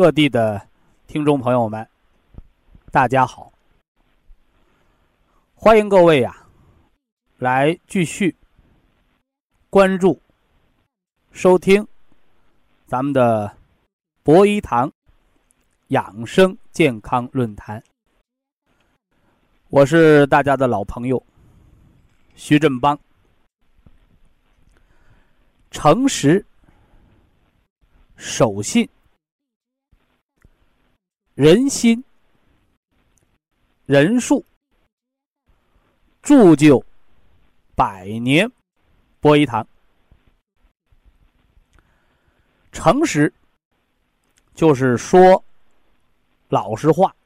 各地的听众朋友们，大家好！欢迎各位呀，来继续关注、收听咱们的博医堂养生健康论坛。我是大家的老朋友徐振邦。诚实、守信。人心、人数，铸就百年博医堂。诚实就是说老实话，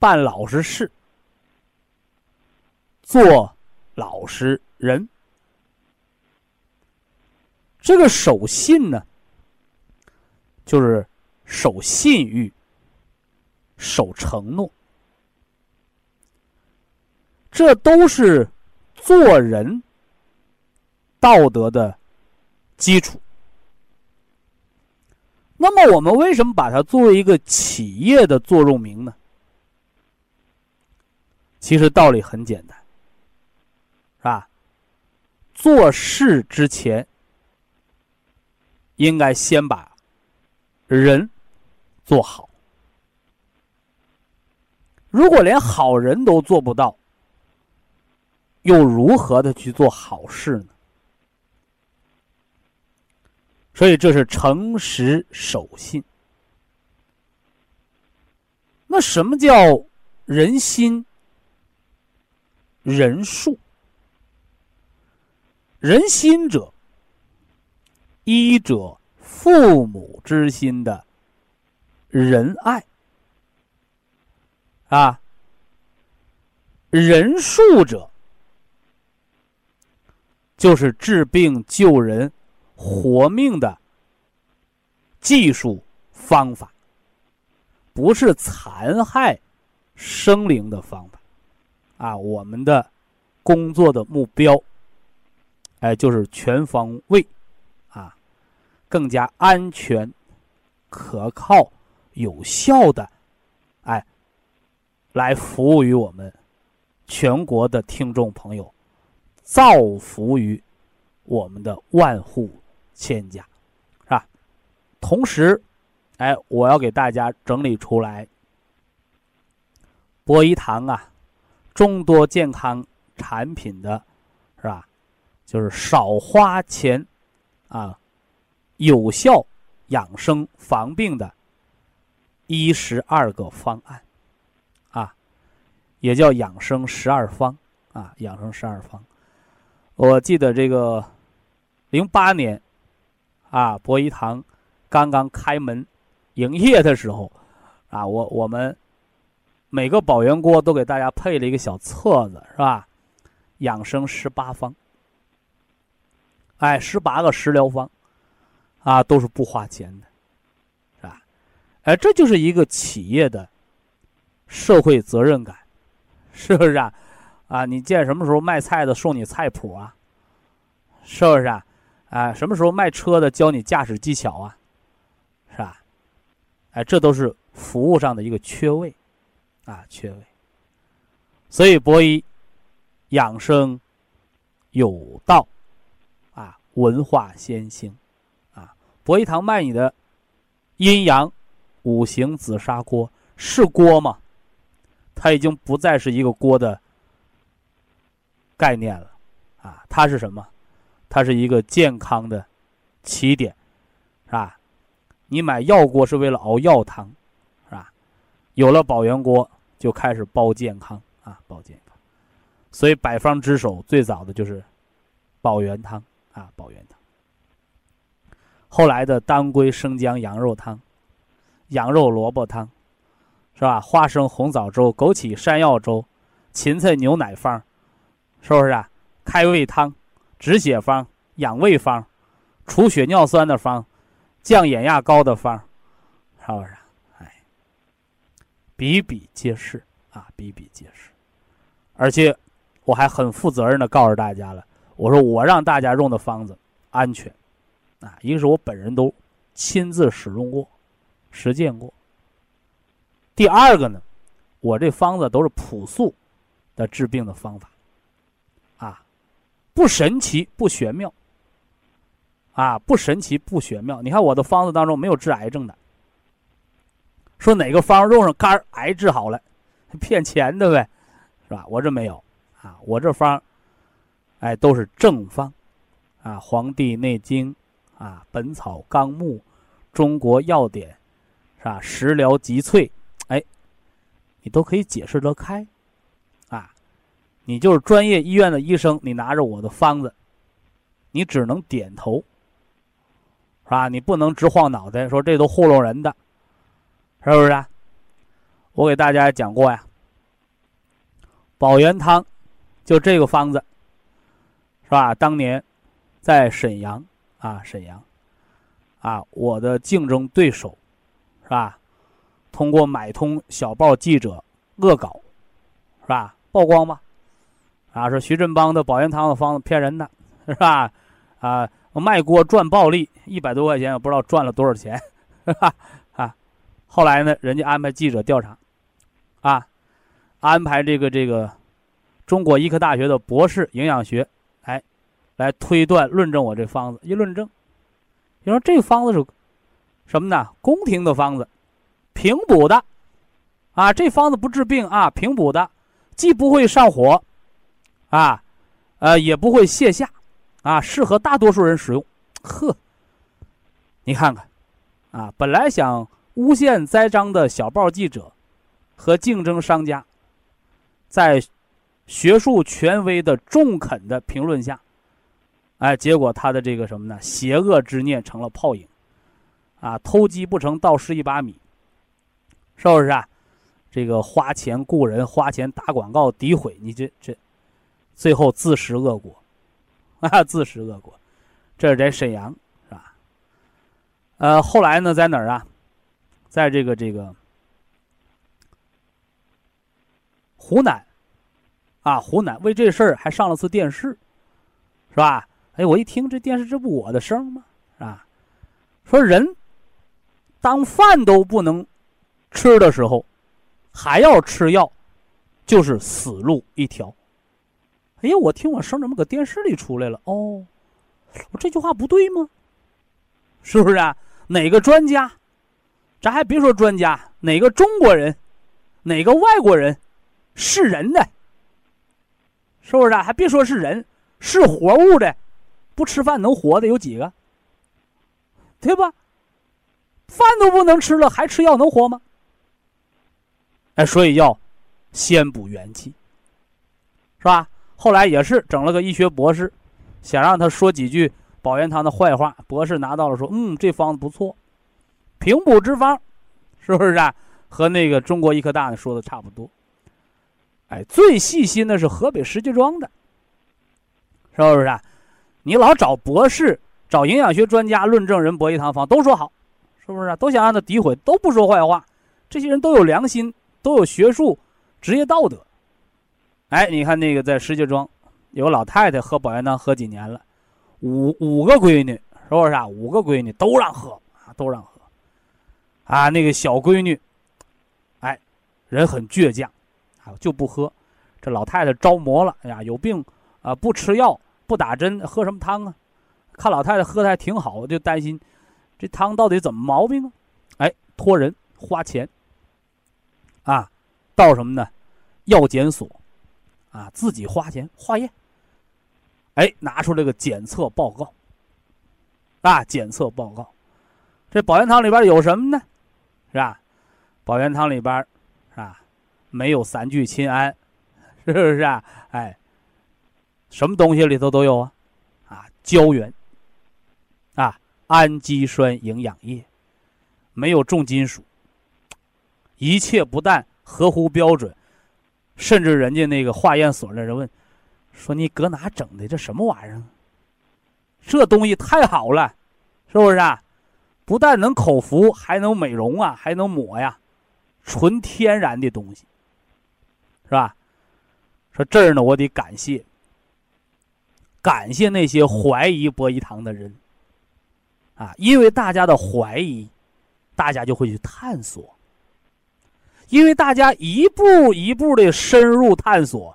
办老实事，做老实人。这个守信呢，就是。守信誉，守承诺，这都是做人道德的基础。那么，我们为什么把它作为一个企业的座右铭呢？其实道理很简单，是吧？做事之前，应该先把人。做好，如果连好人都做不到，又如何的去做好事呢？所以这是诚实守信。那什么叫人心、人术？人心者，一者父母之心的。仁爱啊，仁术者就是治病救人、活命的技术方法，不是残害生灵的方法啊。我们的工作的目标，哎，就是全方位啊，更加安全、可靠。有效的，哎，来服务于我们全国的听众朋友，造福于我们的万户千家，是吧？同时，哎，我要给大家整理出来，博医堂啊，众多健康产品的，是吧？就是少花钱啊，有效养生防病的。一十二个方案，啊，也叫养生十二方啊，养生十二方。我记得这个零八年啊，博医堂刚刚开门营业的时候啊，我我们每个保元锅都给大家配了一个小册子，是吧？养生十八方，哎，十八个食疗方啊，都是不花钱的。哎，这就是一个企业的社会责任感，是不是啊？啊，你见什么时候卖菜的送你菜谱啊？是不是啊？啊，什么时候卖车的教你驾驶技巧啊？是吧？哎，这都是服务上的一个缺位，啊，缺位。所以博医养生有道，啊，文化先行，啊，博医堂卖你的阴阳。五行紫砂锅是锅吗？它已经不再是一个锅的概念了，啊，它是什么？它是一个健康的起点，是吧？你买药锅是为了熬药汤，是吧？有了保元锅，就开始煲健康啊，煲健康。所以百方之首最早的就是保元汤啊，保元汤。后来的当归生姜羊肉汤、羊肉萝卜汤，是吧？花生红枣粥、枸杞山药粥、芹菜牛奶方，是不是啊？开胃汤、止血方、养胃方、除血尿酸的方、降眼压高的方，是不是？哎，比比皆是啊，比比皆是。而且我还很负责任的告诉大家了，我说我让大家用的方子安全。啊，一个是我本人都亲自使用过、实践过。第二个呢，我这方子都是朴素的治病的方法，啊，不神奇不玄妙，啊，不神奇不玄妙。你看我的方子当中没有治癌症的，说哪个方用上肝癌治好了，骗钱的呗，是吧？我这没有，啊，我这方，哎，都是正方，啊，《黄帝内经》。啊，《本草纲目》《中国药典》，吧？食疗集萃，哎，你都可以解释得开，啊，你就是专业医院的医生，你拿着我的方子，你只能点头，是吧？你不能直晃脑袋，说这都糊弄人的，是不是？我给大家讲过呀，保元汤，就这个方子，是吧？当年在沈阳。啊，沈阳，啊，我的竞争对手，是吧？通过买通小报记者恶搞，是吧？曝光吧，啊，说徐振邦的保元汤的方子骗人的，是吧？啊，卖锅赚暴利，一百多块钱，我不知道赚了多少钱，是吧？啊，后来呢，人家安排记者调查，啊，安排这个这个中国医科大学的博士营养学。哎来推断论证我这方子一论证，你说这方子是什么呢？宫廷的方子，平补的，啊，这方子不治病啊，平补的，既不会上火，啊，呃，也不会泻下，啊，适合大多数人使用。呵，你看看，啊，本来想诬陷栽赃的小报记者和竞争商家，在学术权威的中肯的评论下。哎，结果他的这个什么呢？邪恶之念成了泡影，啊，偷鸡不成倒失一把米，是不是啊？这个花钱雇人，花钱打广告，诋毁你这这，最后自食恶果，啊，自食恶果。这是在沈阳，是吧？呃，后来呢，在哪儿啊？在这个这个湖南，啊，湖南为这事儿还上了次电视，是吧？哎，我一听这电视，这不我的声吗？啊，说人当饭都不能吃的时候，还要吃药，就是死路一条。哎呀，我听我声怎么搁电视里出来了？哦，我这句话不对吗？是不是啊？哪个专家？咱还别说专家，哪个中国人，哪个外国人是人的？是不是啊？还别说是人，是活物的。不吃饭能活的有几个？对吧？饭都不能吃了，还吃药能活吗？哎，所以要先补元气，是吧？后来也是整了个医学博士，想让他说几句保元汤的坏话。博士拿到了说：“嗯，这方子不错，平补之方，是不是啊？和那个中国医科大的说的差不多。”哎，最细心的是河北石家庄的，是不是啊？你老找博士、找营养学专家论证人博一堂方都说好，是不是？都想让他诋毁，都不说坏话。这些人都有良心，都有学术、职业道德。哎，你看那个在石家庄，有个老太太喝保元汤喝几年了，五五个闺女，是不是啊？五个闺女都让喝啊，都让喝。啊，那个小闺女，哎，人很倔强，啊就不喝。这老太太着魔了，哎呀，有病啊，不吃药。不打针喝什么汤啊？看老太太喝的还挺好，就担心这汤到底怎么毛病啊？哎，托人花钱啊，到什么呢？药检所啊，自己花钱化验。哎，拿出这个检测报告啊，检测报告，这保元汤里边有什么呢？是吧？保元汤里边是吧？没有三聚氰胺，是不是啊？哎，什么东西里头都有啊？啊，胶原，氨基酸营养液，没有重金属，一切不但合乎标准，甚至人家那个化验所的人问。说你搁哪整的？这什么玩意儿？这东西太好了，是不是啊？不但能口服，还能美容啊，还能抹呀，纯天然的东西，是吧？说这儿呢，我得感谢，感谢那些怀疑博医堂的人，啊，因为大家的怀疑，大家就会去探索，因为大家一步一步的深入探索。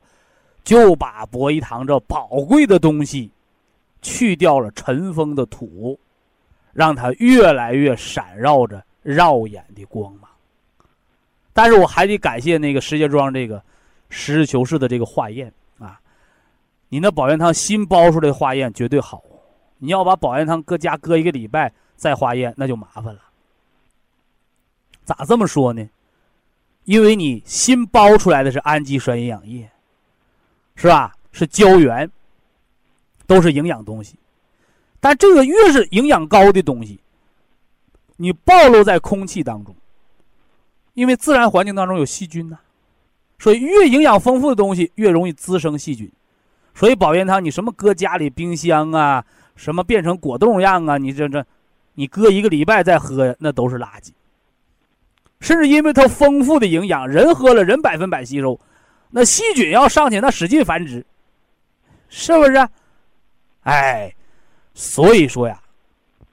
就把博医堂这宝贵的东西，去掉了尘封的土，让它越来越闪耀着耀眼的光芒。但是我还得感谢那个石家庄这个实事求是的这个化验啊，你那保元汤新包出来化验绝对好，你要把保元汤搁家搁一个礼拜再化验那就麻烦了。咋这么说呢？因为你新包出来的是氨基酸营养液。是吧？是胶原，都是营养东西，但这个越是营养高的东西，你暴露在空气当中，因为自然环境当中有细菌呐，所以越营养丰富的东西越容易滋生细菌，所以保元汤你什么搁家里冰箱啊，什么变成果冻样啊，你这这，你搁一个礼拜再喝那都是垃圾，甚至因为它丰富的营养，人喝了人百分百吸收。那细菌要上去，那使劲繁殖，是不是？哎，所以说呀，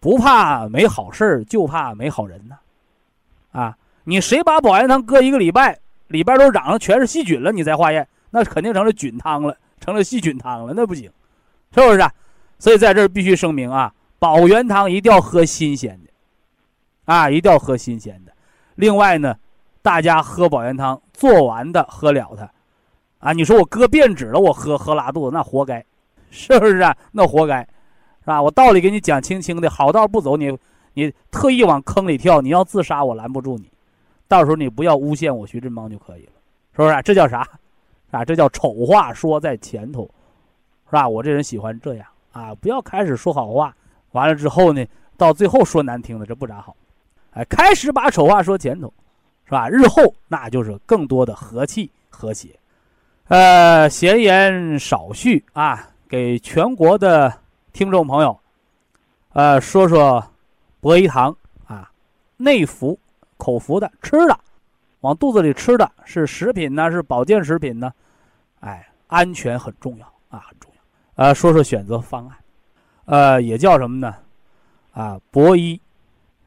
不怕没好事就怕没好人呢。啊，你谁把保元汤搁一个礼拜，里边都长上全是细菌了，你再化验，那肯定成了菌汤了，成了细菌汤了，那不行，是不是？所以在这儿必须声明啊，保元汤一定要喝新鲜的，啊，一定要喝新鲜的。另外呢，大家喝保元汤做完的喝了它。啊，你说我割变质了，我喝喝拉肚子，那活该，是不是啊？那活该，是吧？我道理给你讲清清的，好道不走，你你特意往坑里跳，你要自杀我拦不住你，到时候你不要诬陷我徐振邦就可以了，是不是？这叫啥？啊，这叫丑话说在前头，是吧？我这人喜欢这样啊，不要开始说好话，完了之后呢，到最后说难听的，这不咋好。哎，开始把丑话说前头，是吧？日后那就是更多的和气和谐。呃，闲言少叙啊，给全国的听众朋友，呃，说说博医堂啊，内服、口服的吃的，往肚子里吃的是食品呢，是保健食品呢？哎，安全很重要啊，很重要。呃，说说选择方案，呃，也叫什么呢？啊，博医，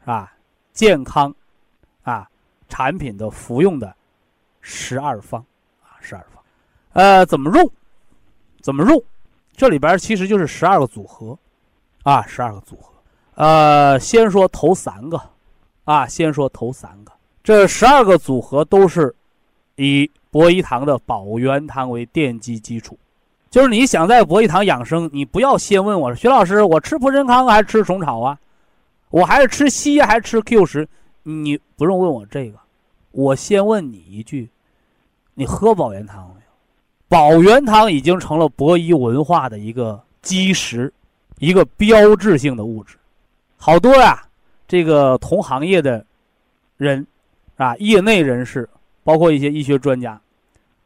啊，健康，啊，产品的服用的十二方啊，十二方。呃，怎么用？怎么用？这里边其实就是十二个组合，啊，十二个组合。呃，先说头三个，啊，先说头三个。这十二个组合都是以博医堂的保元汤为奠基基础。就是你想在博医堂养生，你不要先问我，徐老师，我吃普参康还是吃虫草啊？我还是吃西还是吃 Q 十？你不用问我这个，我先问你一句：你喝保元汤没有？保元汤已经成了博医文化的一个基石，一个标志性的物质。好多呀，这个同行业的人啊，业内人士，包括一些医学专家，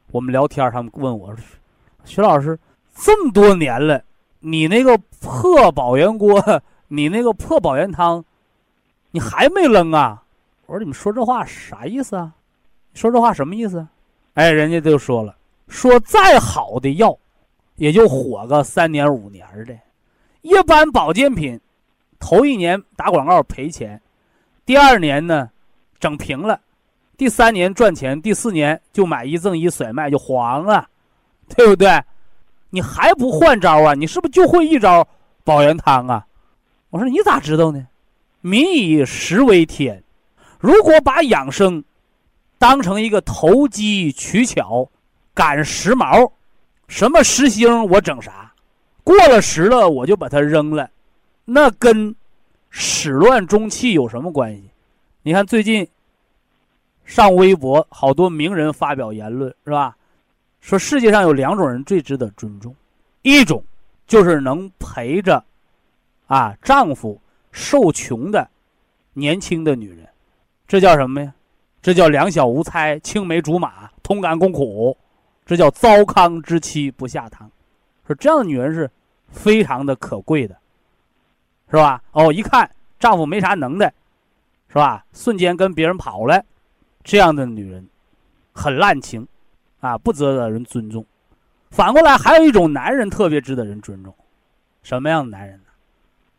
我们聊天，他们问我：“徐老师，这么多年了，你那个破保元锅，你那个破保元汤，你还没扔啊？”我说：“你们说这话啥意思啊？说这话什么意思？”哎，人家就说了。说再好的药，也就火个三年五年的。一般保健品，头一年打广告赔钱，第二年呢，整平了，第三年赚钱，第四年就买一赠一甩卖就黄了，对不对？你还不换招啊？你是不是就会一招保元汤啊？我说你咋知道呢？民以食为天，如果把养生当成一个投机取巧、赶时髦，什么时兴我整啥，过了时了我就把它扔了，那跟始乱终弃有什么关系？你看最近上微博，好多名人发表言论，是吧？说世界上有两种人最值得尊重，一种就是能陪着啊丈夫受穷的年轻的女人，这叫什么呀？这叫两小无猜、青梅竹马、同甘共苦，这叫糟糠之妻不下堂。说这样的女人是非常的可贵的，是吧？哦，一看丈夫没啥能耐，是吧？瞬间跟别人跑了，这样的女人很滥情，啊，不值得人尊重。反过来，还有一种男人特别值得人尊重，什么样的男人呢？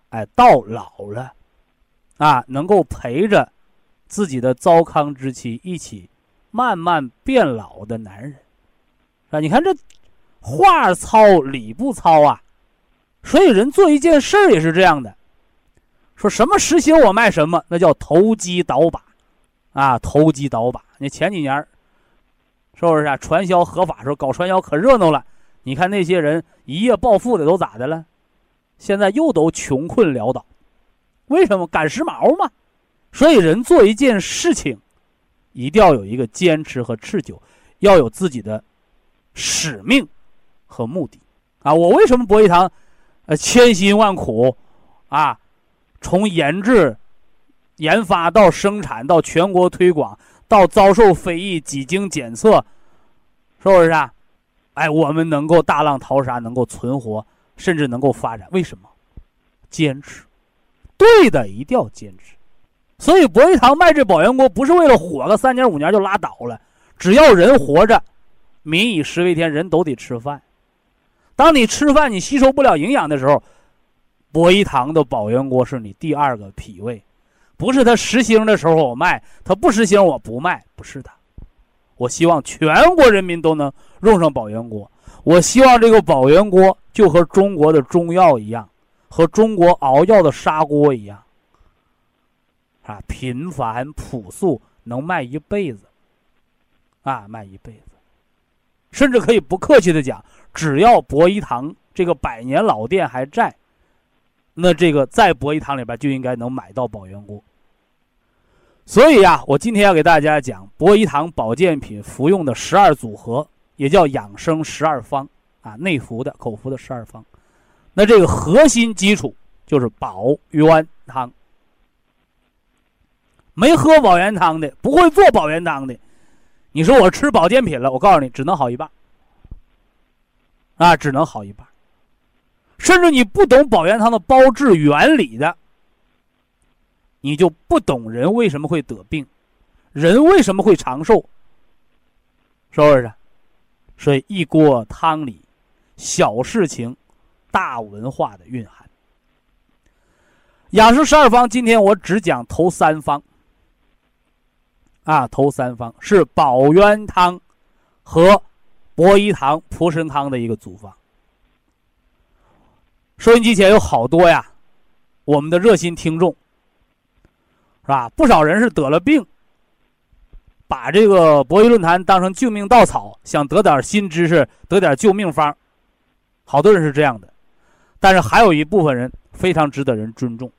哎，到老了，啊，能够陪着。自己的糟糠之妻一起慢慢变老的男人，啊，你看这话糙理不糙啊，所以人做一件事儿也是这样的，说什么实行我卖什么，那叫投机倒把，啊，投机倒把。你前几年是不是啊？传销合法时候搞传销可热闹了，你看那些人一夜暴富的都咋的了？现在又都穷困潦倒，为什么？赶时髦嘛。所以，人做一件事情，一定要有一个坚持和持久，要有自己的使命和目的啊！我为什么博一堂，呃，千辛万苦啊，从研制、研发到生产，到全国推广，到遭受非议、几经检测，是不是啊？哎，我们能够大浪淘沙，能够存活，甚至能够发展，为什么？坚持，对的，一定要坚持。所以，博一堂卖这保元锅不是为了火个三年五年就拉倒了。只要人活着，民以食为天，人都得吃饭。当你吃饭你吸收不了营养的时候，博一堂的保元锅是你第二个脾胃。不是他实兴的时候我卖，他不实兴我不卖，不是的。我希望全国人民都能用上保元锅。我希望这个保元锅就和中国的中药一样，和中国熬药的砂锅一样。啊，平凡朴素，能卖一辈子，啊，卖一辈子，甚至可以不客气的讲，只要博一堂这个百年老店还在，那这个在博一堂里边就应该能买到宝元锅。所以呀，我今天要给大家讲博一堂保健品服用的十二组合，也叫养生十二方啊，内服的、口服的十二方。那这个核心基础就是保元汤。没喝保元汤的，不会做保元汤的，你说我吃保健品了，我告诉你，只能好一半。啊，只能好一半。甚至你不懂保元汤的包治原理的，你就不懂人为什么会得病，人为什么会长寿，是不是？所以一锅汤里，小事情，大文化的蕴含。养生十二方，今天我只讲头三方。啊，头三方是保元汤和博一堂蒲参汤的一个组方。收音机前有好多呀，我们的热心听众，是吧？不少人是得了病，把这个博弈论坛当成救命稻草，想得点新知识，得点救命方。好多人是这样的，但是还有一部分人非常值得人尊重，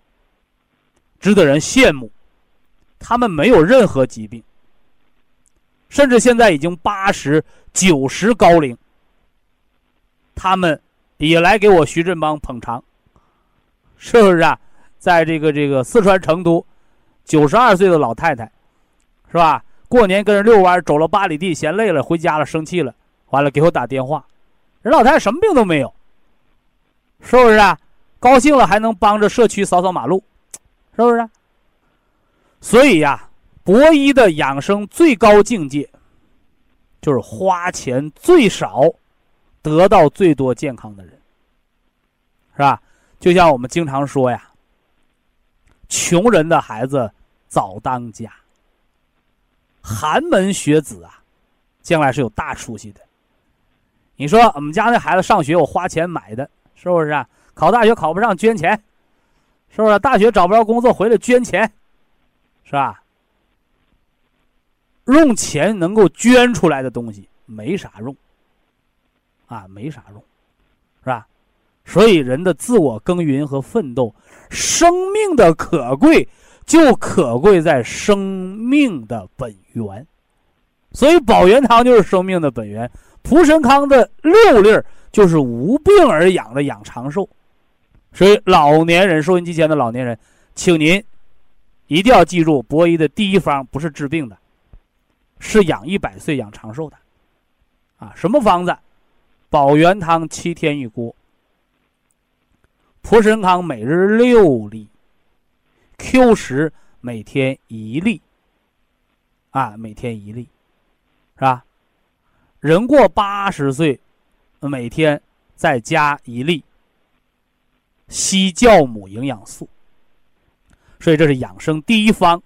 值得人羡慕。他们没有任何疾病，甚至现在已经八十九十高龄，他们也来给我徐振邦捧场，是不是啊？在这个这个四川成都，九十二岁的老太太，是吧？过年跟人遛弯，走了八里地，嫌累了，回家了，生气了，完了给我打电话，人老太太什么病都没有，是不是啊？高兴了还能帮着社区扫扫马路，是不是？所以呀，博医的养生最高境界，就是花钱最少，得到最多健康的人，是吧？就像我们经常说呀，穷人的孩子早当家，寒门学子啊，将来是有大出息的。你说我们家那孩子上学，我花钱买的，是不是啊？考大学考不上，捐钱，是不是？大学找不着工作，回来捐钱。是吧？用钱能够捐出来的东西没啥用，啊，没啥用，是吧？所以人的自我耕耘和奋斗，生命的可贵就可贵在生命的本源。所以保元汤就是生命的本源，蒲神康的六粒儿就是无病而养的养长寿。所以老年人收音机前的老年人，请您一定要记住，博医的第一方不是治病的。是养一百岁、养长寿的，啊，什么方子？保元汤七天一锅，蒲神康每日六粒，Q 十每天一粒，啊，每天一粒，是吧？人过八十岁，每天再加一粒硒酵母营养素。所以这是养生第一方，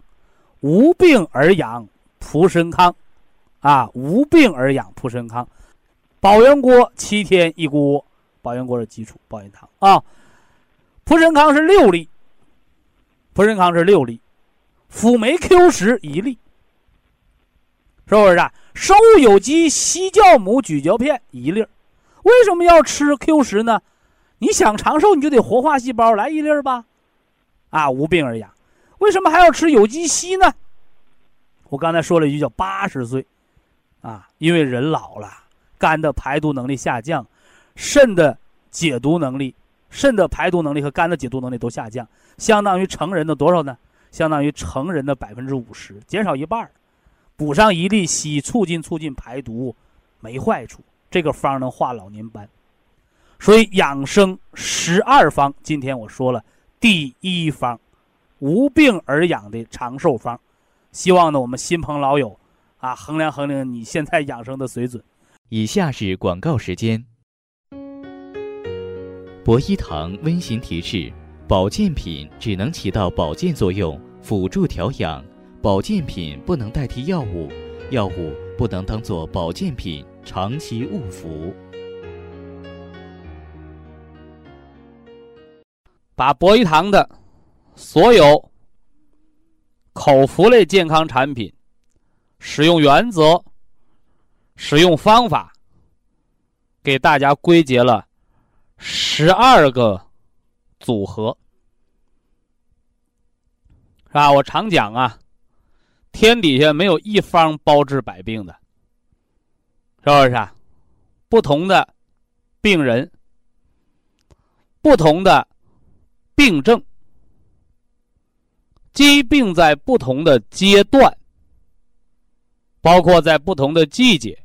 无病而养。蒲参康，啊，无病而养蒲参康，保元锅七天一锅，保元锅是基础，保元汤啊，蒲参康是六粒，蒲参康是六粒，辅酶 Q 十一粒，是不是啊？生物有机硒酵母咀嚼片一粒为什么要吃 Q 十呢？你想长寿，你就得活化细胞，来一粒吧，啊，无病而养，为什么还要吃有机硒呢？我刚才说了一句叫八十岁，啊，因为人老了，肝的排毒能力下降，肾的解毒能力、肾的排毒能力和肝的解毒能力都下降，相当于成人的多少呢？相当于成人的百分之五十，减少一半儿补上一粒硒，促进促进排毒，没坏处。这个方能化老年斑，所以养生十二方，今天我说了第一方，无病而养的长寿方。希望呢，我们新朋老友，啊，衡量衡量你现在养生的水准。以下是广告时间。博一堂温馨提示：保健品只能起到保健作用，辅助调养；保健品不能代替药物，药物不能当做保健品长期误服。把博一堂的所有。口服类健康产品使用原则、使用方法，给大家归结了十二个组合，是吧？我常讲啊，天底下没有一方包治百病的，是不是啊？不同的病人、不同的病症。疾病在不同的阶段，包括在不同的季节，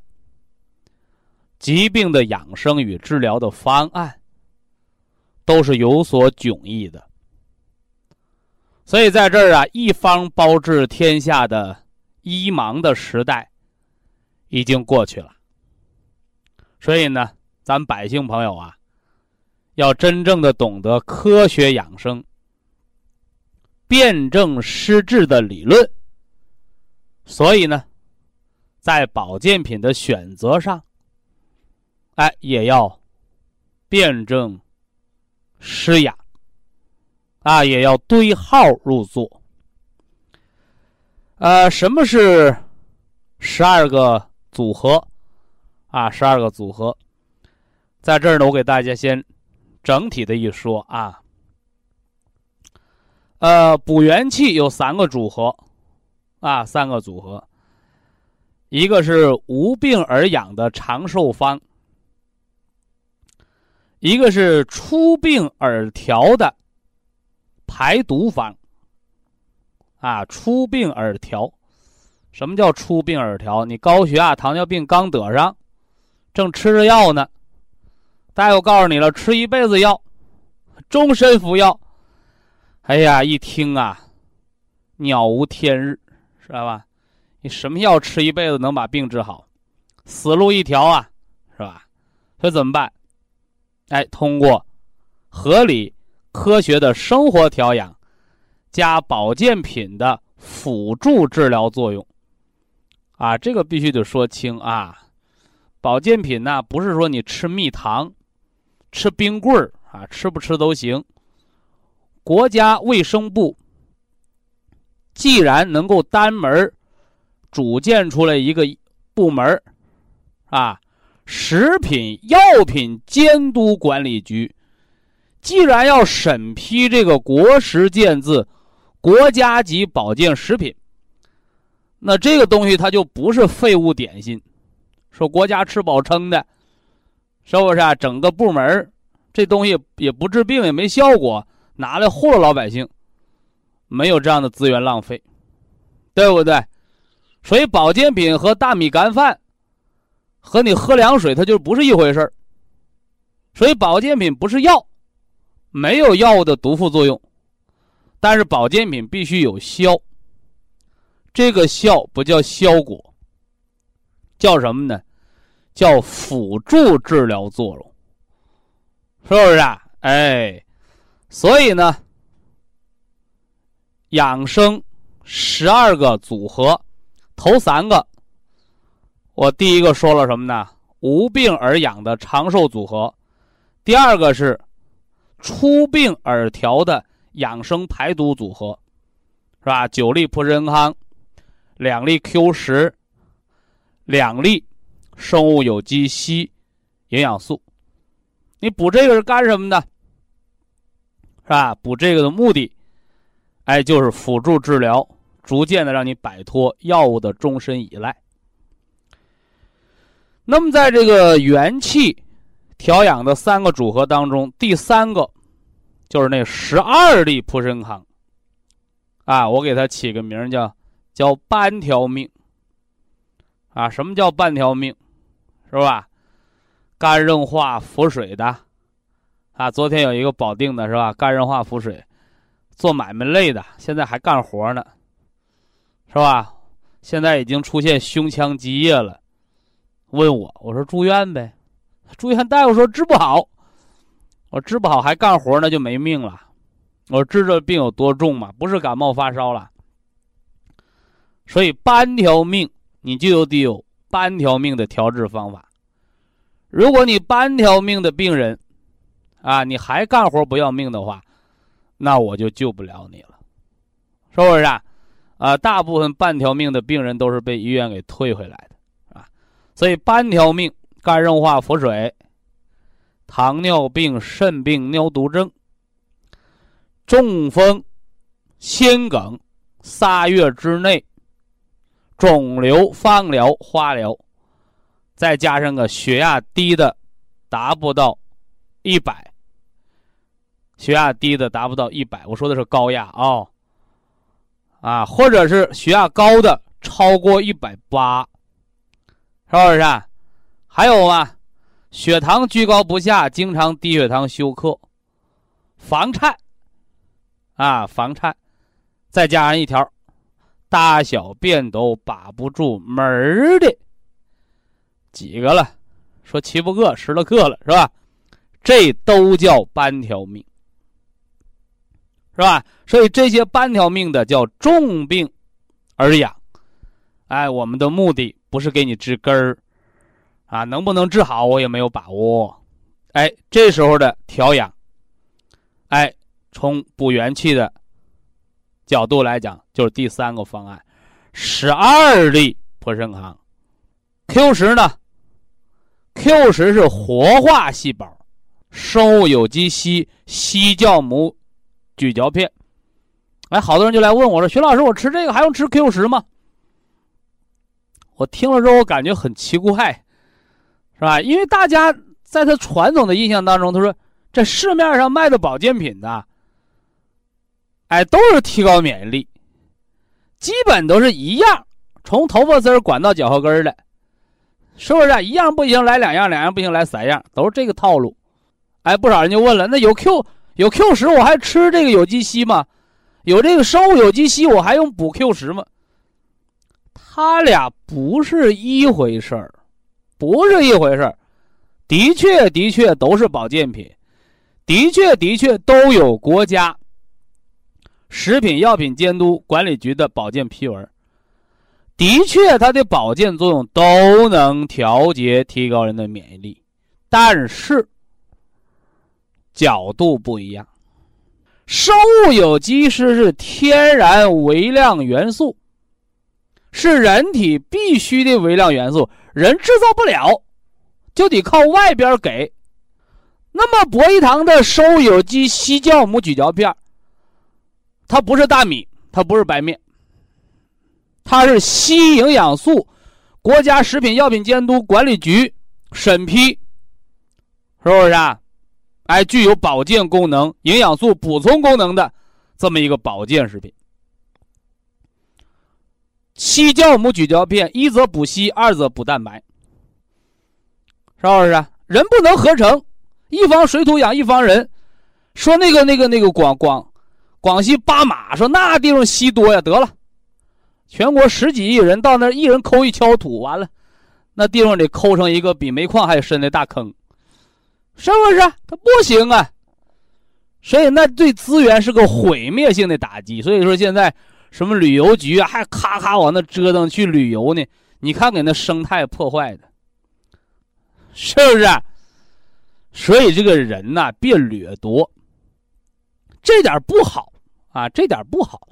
疾病的养生与治疗的方案都是有所迥异的。所以在这儿啊，一方包治天下的医盲的时代已经过去了。所以呢，咱百姓朋友啊，要真正的懂得科学养生。辨证施治的理论，所以呢，在保健品的选择上，哎，也要辨证施雅，啊，也要对号入座。呃，什么是十二个组合？啊，十二个组合，在这儿呢，我给大家先整体的一说啊。呃，补元气有三个组合，啊，三个组合。一个是无病而养的长寿方，一个是出病而调的排毒方。啊，出病而调，什么叫出病而调？你高血压、糖尿病刚得上，正吃着药呢，大夫告诉你了，吃一辈子药，终身服药。哎呀，一听啊，鸟无天日，知道吧？你什么药吃一辈子能把病治好？死路一条啊，是吧？所以怎么办？哎，通过合理、科学的生活调养，加保健品的辅助治疗作用，啊，这个必须得说清啊。保健品呢，不是说你吃蜜糖、吃冰棍儿啊，吃不吃都行。国家卫生部既然能够单门组建出来一个部门啊，食品药品监督管理局。既然要审批这个国食建字国家级保健食品，那这个东西它就不是废物点心，说国家吃饱撑的，是不是啊？整个部门这东西也不治病，也没效果，拿来糊弄老百姓，没有这样的资源浪费，对不对？所以保健品和大米干饭，和你喝凉水，它就不是一回事所以保健品不是药。没有药物的毒副作用，但是保健品必须有效。这个效不叫效果，叫什么呢？叫辅助治疗作用，是不是啊？哎，所以呢，养生十二个组合，头三个，我第一个说了什么呢？无病而养的长寿组合，第二个是。出病而调的养生排毒组合，是吧？九粒普参康，两粒 Q 十，两粒生物有机硒营养素。你补这个是干什么的？是吧？补这个的目的，哎，就是辅助治疗，逐渐的让你摆脱药物的终身依赖。那么，在这个元气。调养的三个组合当中，第三个就是那十二粒普参康，啊，我给它起个名叫叫半条命，啊，什么叫半条命，是吧？肝硬化腹水的，啊，昨天有一个保定的是吧？肝硬化腹水，做买卖累的，现在还干活呢，是吧？现在已经出现胸腔积液了，问我，我说住院呗。住院大夫说治不好，我治不好还干活那就没命了。我治这病有多重嘛？不是感冒发烧了。所以半条命你就得有半条命的调治方法。如果你半条命的病人，啊，你还干活不要命的话，那我就救不了你了，是不是啊？啊，大部分半条命的病人都是被医院给退回来的。所以半条命。肝硬化腹水、糖尿病、肾病、尿毒症、中风、心梗，仨月之内，肿瘤放疗、化疗，再加上个血压低的，达不到一百，血压低的达不到一百，我说的是高压啊，啊，或者是血压高的超过一百八，是不是？还有啊，血糖居高不下，经常低血糖休克，房颤，啊房颤，再加上一条，大小便都把不住门儿的，几个了？说七八个十来个了，是吧？这都叫半条命，是吧？所以这些半条命的叫重病而养，哎，我们的目的不是给你治根儿。啊，能不能治好我也没有把握，哎，这时候的调养，哎，从补元气的角度来讲，就是第三个方案，十二粒普参康，Q 十呢？Q 十是活化细胞，生物有机硒硒酵母咀嚼片，哎，好多人就来问我说：“徐老师，我吃这个还用吃 Q 十吗？”我听了之后，我感觉很奇怪。是吧？因为大家在他传统的印象当中，他说这市面上卖的保健品呢，哎，都是提高免疫力，基本都是一样，从头发丝管到脚后跟的，是不是？一样不行来两样，两样不行来三样，都是这个套路。哎，不少人就问了，那有 Q 有 Q 十，我还吃这个有机硒吗？有这个生物有机硒，我还用补 Q 十吗？他俩不是一回事儿。不是一回事的确，的确都是保健品，的确，的确都有国家食品药品监督管理局的保健批文，的确它的保健作用都能调节、提高人的免疫力，但是角度不一样。生物有机硒是天然微量元素，是人体必须的微量元素，人制造不了，就得靠外边给。那么博一堂的收有机硒酵母咀嚼片，它不是大米，它不是白面，它是硒营养素，国家食品药品监督管理局审批，是不是啊？哎，具有保健功能、营养素补充功能的这么一个保健食品。硒酵母咀嚼片，一则补硒，二则补蛋白，是不是？人不能合成，一方水土养一方人。说那个那个那个广广广西巴马，说那地方硒多呀，得了，全国十几亿人到那一人抠一锹土，完了，那地方得抠成一个比煤矿还深的大坑，是不是？它不行啊，所以那对资源是个毁灭性的打击。所以说现在。什么旅游局，还咔咔往那折腾去旅游呢？你看给那生态破坏的，是不是？所以这个人呐，别掠夺，这点不好啊，这点不好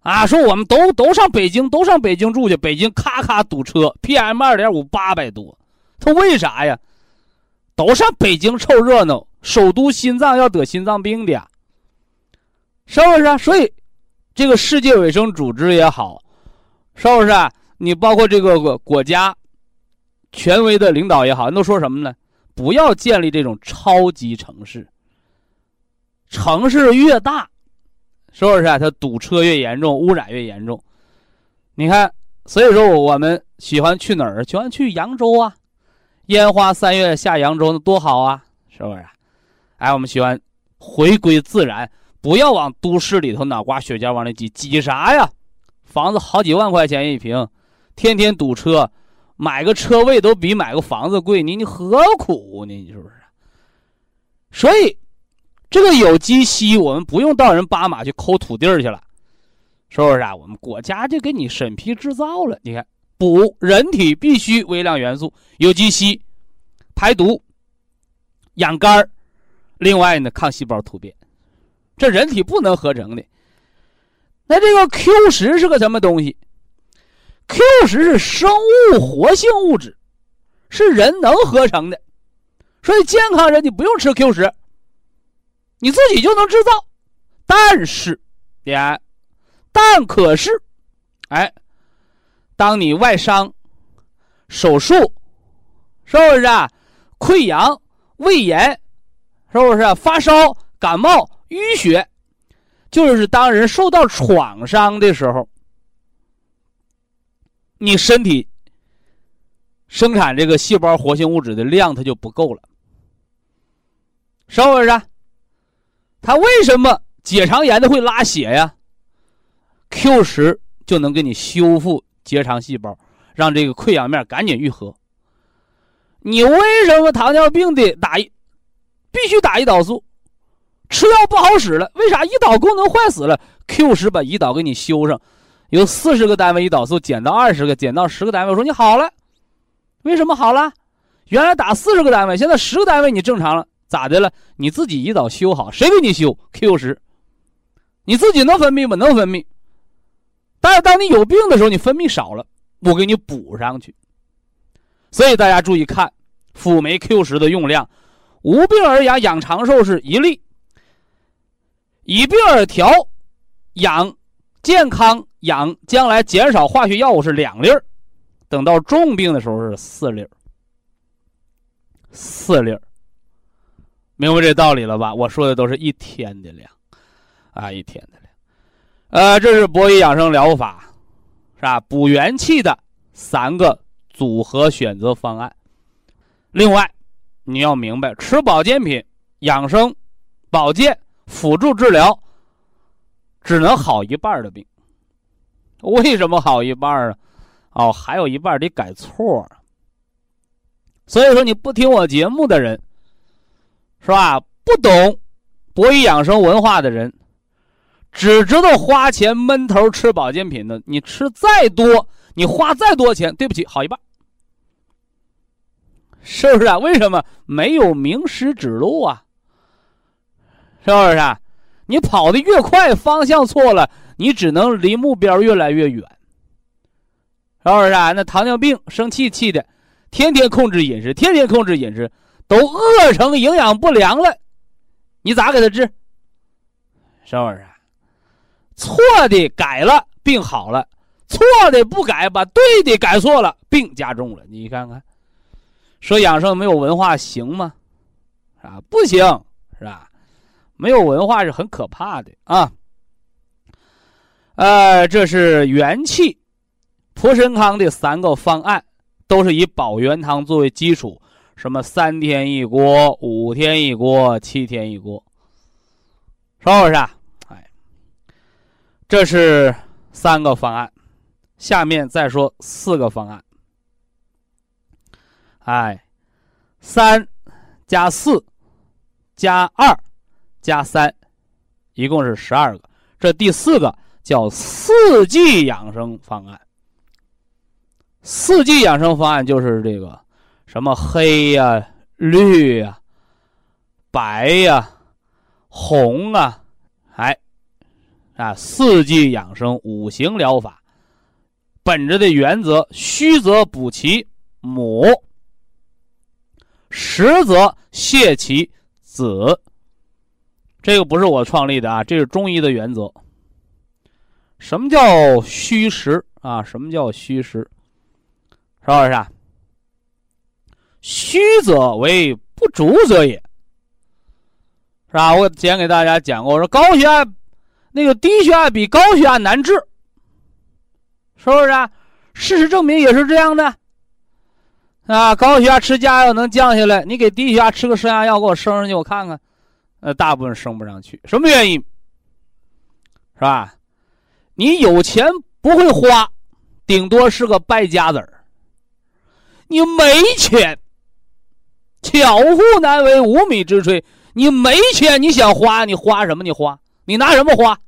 啊。说我们都都上北京，都上北京住去，北京咔咔堵车，PM 二点五八百多，他为啥呀？都上北京凑热闹，首都心脏要得心脏病的，是不是？所以。这个世界卫生组织也好，是不是？啊你包括这个国家权威的领导也好，都说什么呢？不要建立这种超级城市。城市越大，是不是啊？它堵车越严重，污染越严重。你看，所以说我们喜欢去哪儿？喜欢去扬州啊！烟花三月下扬州，那多好啊！是不是？哎，我们喜欢回归自然。不要往都市里头脑瓜血浆往里挤，挤啥呀？房子好几万块钱一平，天天堵车，买个车位都比买个房子贵，你你何苦呢？你是不是？所以，这个有机硒我们不用到人巴马去抠土地去了，是不是啊？我们国家就给你审批制造了。你看，补人体必需微量元素有机硒，排毒、养肝另外呢，抗细胞突变。这人体不能合成的，那这个 Q 十是个什么东西？Q 十是生物活性物质，是人能合成的，所以健康人你不用吃 Q 十，你自己就能制造。但是，点，但可是，哎，当你外伤、手术，是不是啊？溃疡、胃炎，是不是发烧、感冒？淤血，就是当人受到创伤的时候，你身体生产这个细胞活性物质的量它就不够了，是不是？他为什么结肠炎的会拉血呀？Q 十就能给你修复结肠细胞，让这个溃疡面赶紧愈合。你为什么糖尿病的打一必须打胰岛素？吃药不好使了，为啥胰岛功能坏死了？Q 十把胰岛给你修上，由四十个单位胰岛素减到二十个，减到十个单位。我说你好了，为什么好了？原来打四十个单位，现在十个单位你正常了，咋的了？你自己胰岛修好，谁给你修？Q 十，你自己能分泌吗？能分泌。但是当你有病的时候，你分泌少了，我给你补上去。所以大家注意看，辅酶 Q 十的用量，无病而养，养长寿是一粒。以病而调，养健康，养将来减少化学药物是两粒儿，等到重病的时候是四粒儿，四粒儿，明白这道理了吧？我说的都是一天的量，啊，一天的量，呃，这是博医养生疗法，是吧？补元气的三个组合选择方案。另外，你要明白，吃保健品、养生、保健。辅助治疗只能好一半的病，为什么好一半啊？哦，还有一半得改错。所以说，你不听我节目的人，是吧？不懂博医养生文化的人，只知道花钱闷头吃保健品的，你吃再多，你花再多钱，对不起，好一半，是不是啊？为什么没有名师指路啊？是不是？你跑得越快，方向错了，你只能离目标越来越远。是不是啊？那糖尿病生气气的，天天控制饮食，天天控制饮食，都饿成营养不良了，你咋给他治？是不是？错的改了，病好了；错的不改，把对的改错了，病加重了。你看看，说养生没有文化行吗？啊，不行，是吧？没有文化是很可怕的啊。呃，这是元气普参康的三个方案，都是以保元汤作为基础，什么三天一锅、五天一锅、七天一锅，是不是？啊？哎，这是三个方案，下面再说四个方案。哎，三加四加二。加三，一共是十二个。这第四个叫四季养生方案。四季养生方案就是这个什么黑呀、绿呀、白呀、红啊，哎，啊，四季养生五行疗法，本着的原则：虚则补其母，实则泻其子。这个不是我创立的啊，这是中医的原则。什么叫虚实啊？什么叫虚实？是不是啊？虚则为不足者也，是吧？我之前给大家讲过，我说高血压，那个低血压比高血压难治，是不是啊？事实证明也是这样的。啊，高血压吃降压药能降下来，你给低血压吃个升压药，给我升上去，我看看。呃，大部分升不上去，什么原因？是吧？你有钱不会花，顶多是个败家子儿。你没钱，巧妇难为无米之炊。你没钱，你想花，你花什么？你花，你拿什么花？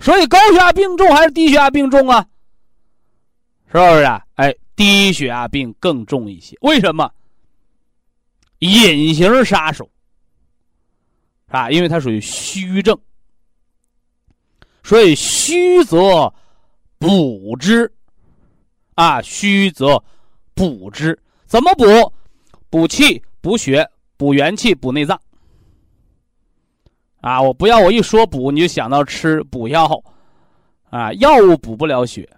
所以高血压病重还是低血压病重啊？是不是啊？哎，低血压病更重一些。为什么？隐形杀手。啊，因为它属于虚症，所以虚则补之，啊，虚则补之，怎么补？补气、补血、补元气、补内脏。啊，我不要我一说补你就想到吃补药，啊，药物补不了血，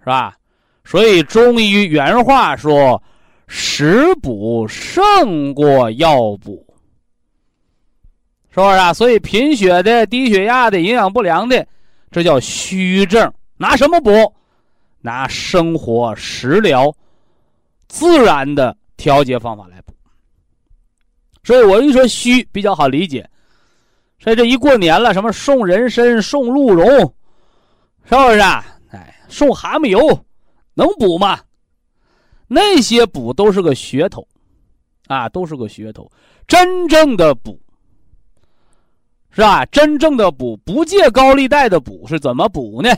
是吧？所以中医原话说：“食补胜过药补。”是不是啊？所以贫血的、低血压的、营养不良的，这叫虚症。拿什么补？拿生活食疗、自然的调节方法来补。所以我一说虚比较好理解。所以这一过年了，什么送人参、送鹿茸，是不是啊？哎，送蛤蟆油，能补吗？那些补都是个噱头，啊，都是个噱头。真正的补。是吧？真正的补不借高利贷的补是怎么补呢？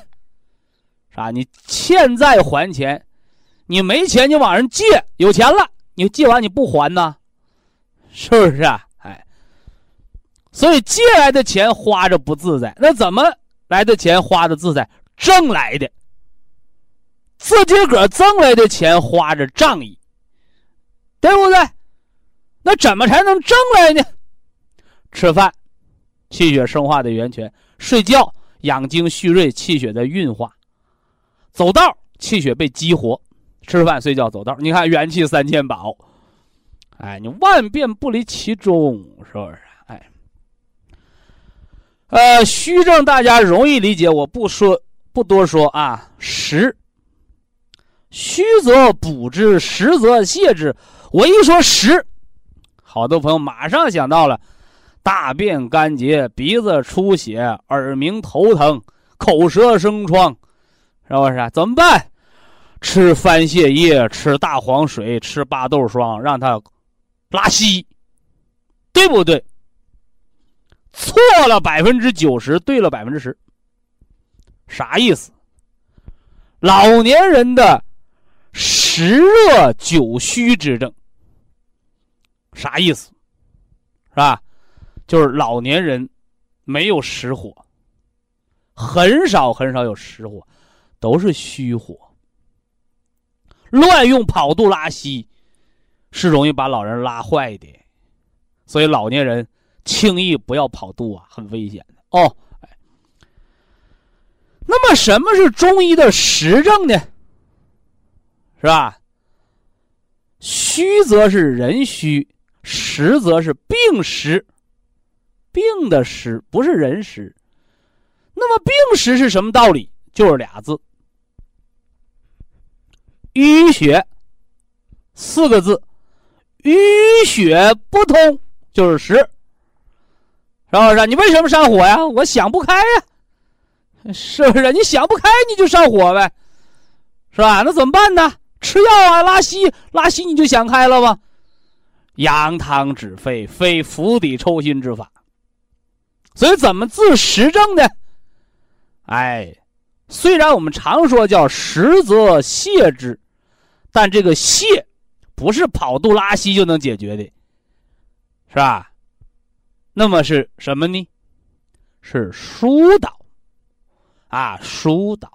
是吧？你欠债还钱，你没钱你往人借，有钱了你借完你不还呢？是不是啊？哎，所以借来的钱花着不自在，那怎么来的钱花的自在？挣来的，自己个儿挣来的钱花着仗义，对不对？那怎么才能挣来呢？吃饭。气血生化的源泉，睡觉养精蓄锐，气血的运化；走道，气血被激活；吃饭睡觉走道。你看元气三千宝，哎，你万变不离其中，是不是？哎，呃，虚症大家容易理解，我不说，不多说啊。实，虚则补之，实则泻之。我一说实，好多朋友马上想到了。大便干结，鼻子出血，耳鸣头疼，口舌生疮，是不是？怎么办？吃番泻叶，吃大黄水，吃巴豆霜，让它拉稀，对不对？错了百分之九十，对了百分之十。啥意思？老年人的实热久虚之症，啥意思？是吧？就是老年人没有实火，很少很少有实火，都是虚火。乱用跑肚拉稀，是容易把老人拉坏的，所以老年人轻易不要跑肚啊，很危险的哦。那么什么是中医的实证呢？是吧？虚则是人虚，实则是病实。病的实不是人实。那么病实是什么道理？就是俩字：淤血。四个字，淤血不通就是实。是不是？你为什么上火呀？我想不开呀，是不是？你想不开你就上火呗，是吧？那怎么办呢？吃药啊，拉稀，拉稀你就想开了吗？扬汤止沸，非釜底抽薪之法。所以怎么治实症呢？哎，虽然我们常说叫实则泻之，但这个泻不是跑肚拉稀就能解决的，是吧？那么是什么呢？是疏导啊，疏导。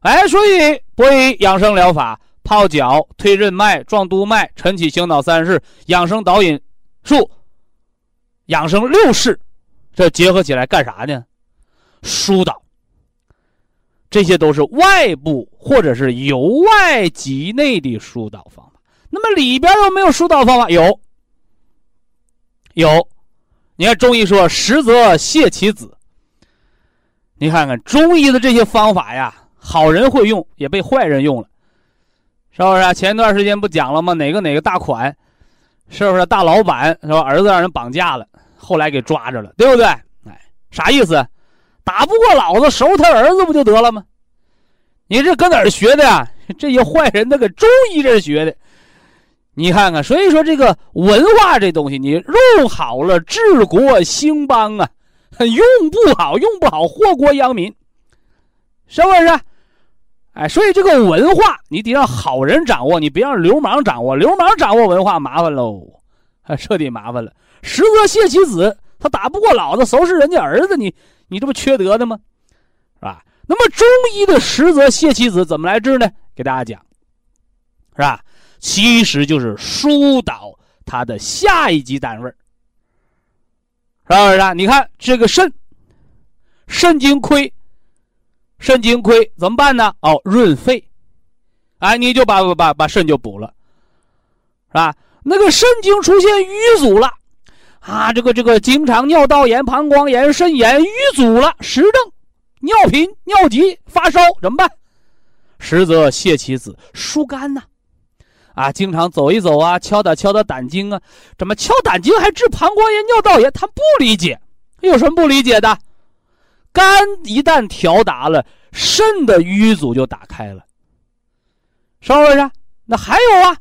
哎，所以博以养生疗法，泡脚、推任脉、壮督脉、晨起醒脑三式、养生导引术、养生六式，这结合起来干啥呢？疏导。这些都是外部或者是由外及内的疏导方法。那么里边有没有疏导方法？有。有。你看中医说实则泻其子。你看看中医的这些方法呀。好人会用，也被坏人用了，是不是啊？前段时间不讲了吗？哪个哪个大款，是不是大老板是吧？儿子让人绑架了，后来给抓着了，对不对？哎，啥意思？打不过老子，收他儿子不就得了吗？你这搁哪儿学的呀？这些坏人都搁中医这学的。你看看，所以说这个文化这东西，你用好了治国兴邦啊，用不好用不好祸国殃民，是不是？哎，所以这个文化你得让好人掌握，你别让流氓掌握。流氓掌握文化麻烦喽，彻底麻烦了。实则谢其子，他打不过老子，收拾人家儿子，你你这不缺德的吗？是吧？那么中医的实则谢其子怎么来治呢？给大家讲，是吧？其实就是疏导他的下一级单位是不是？你看这个肾，肾精亏。肾精亏怎么办呢？哦，润肺，哎，你就把把把肾就补了，是吧？那个肾精出现瘀阻了，啊，这个这个经常尿道炎、膀胱炎、肾炎淤阻了，实症，尿频、尿急、发烧怎么办？实则泻其子，疏肝呐，啊，经常走一走啊，敲打敲打胆经啊，怎么敲胆经还治膀胱炎、尿道炎？他不理解，有什么不理解的？肝一旦调达了，肾的淤阻就打开了，是不是？那还有啊，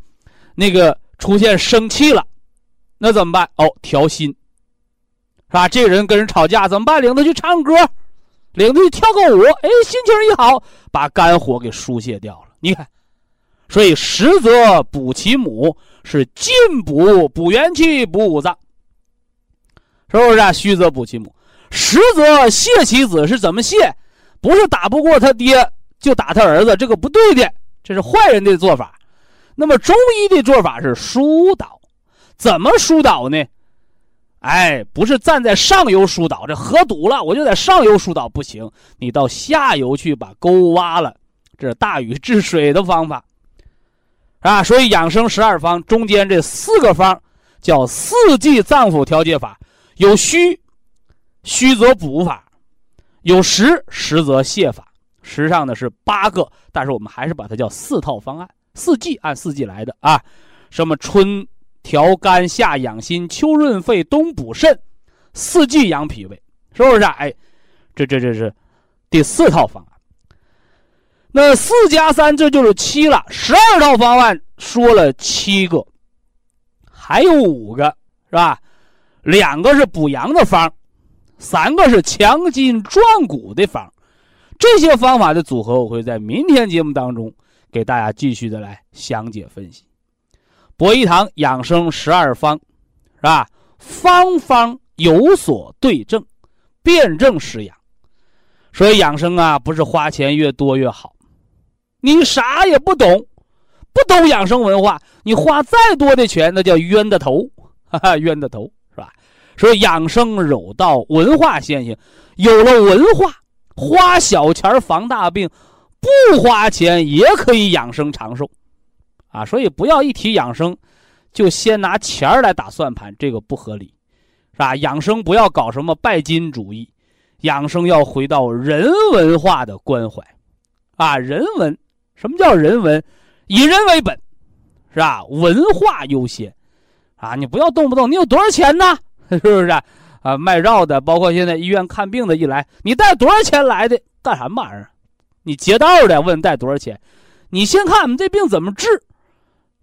那个出现生气了，那怎么办？哦，调心，是吧？这个人跟人吵架怎么办？领他去唱歌，领他去跳个舞，哎，心情一好，把肝火给疏泄掉了。你看，所以实则补其母，是进补补元气、补五脏，是不是？啊？虚则补其母。实则泄其子是怎么泄？不是打不过他爹就打他儿子，这个不对的，这是坏人的做法。那么中医的做法是疏导，怎么疏导呢？哎，不是站在上游疏导，这河堵了，我就在上游疏导不行，你到下游去把沟挖了，这是大禹治水的方法，啊，所以养生十二方中间这四个方叫四季脏腑调节法，有虚。虚则补法，有实实则泻法，实上呢是八个，但是我们还是把它叫四套方案，四季按四季来的啊。什么春调肝，夏养心，秋润肺，冬补肾，四季养脾胃，是不是？哎，这这这是第四套方案。那四加三这就是七了，十二套方案说了七个，还有五个是吧？两个是补阳的方。三个是强筋壮骨的方，这些方法的组合，我会在明天节目当中给大家继续的来详解分析。博一堂养生十二方，是吧？方方有所对症，辨证施养。所以养生啊，不是花钱越多越好。你啥也不懂，不懂养生文化，你花再多的钱，那叫冤的头，哈哈，冤的头是吧？所以养生有道，文化先行。有了文化，花小钱防大病，不花钱也可以养生长寿，啊！所以不要一提养生，就先拿钱儿来打算盘，这个不合理，是吧？养生不要搞什么拜金主义，养生要回到人文化的关怀，啊，人文。什么叫人文？以人为本，是吧？文化优先，啊，你不要动不动你有多少钱呢？是不是？啊，卖药的，包括现在医院看病的，一来你带多少钱来的？干什么玩意儿？你劫道的问带多少钱？你先看我们这病怎么治，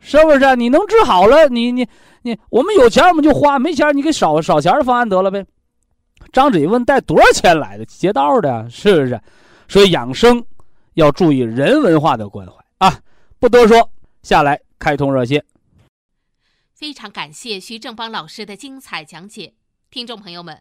是不是？你能治好了，你你你，我们有钱我们就花，没钱你给少少钱的方案得了呗。张嘴问带多少钱来的？劫道的，是不是？所以养生。要注意人文化的关怀啊！不多说，下来开通热线。非常感谢徐正邦老师的精彩讲解，听众朋友们，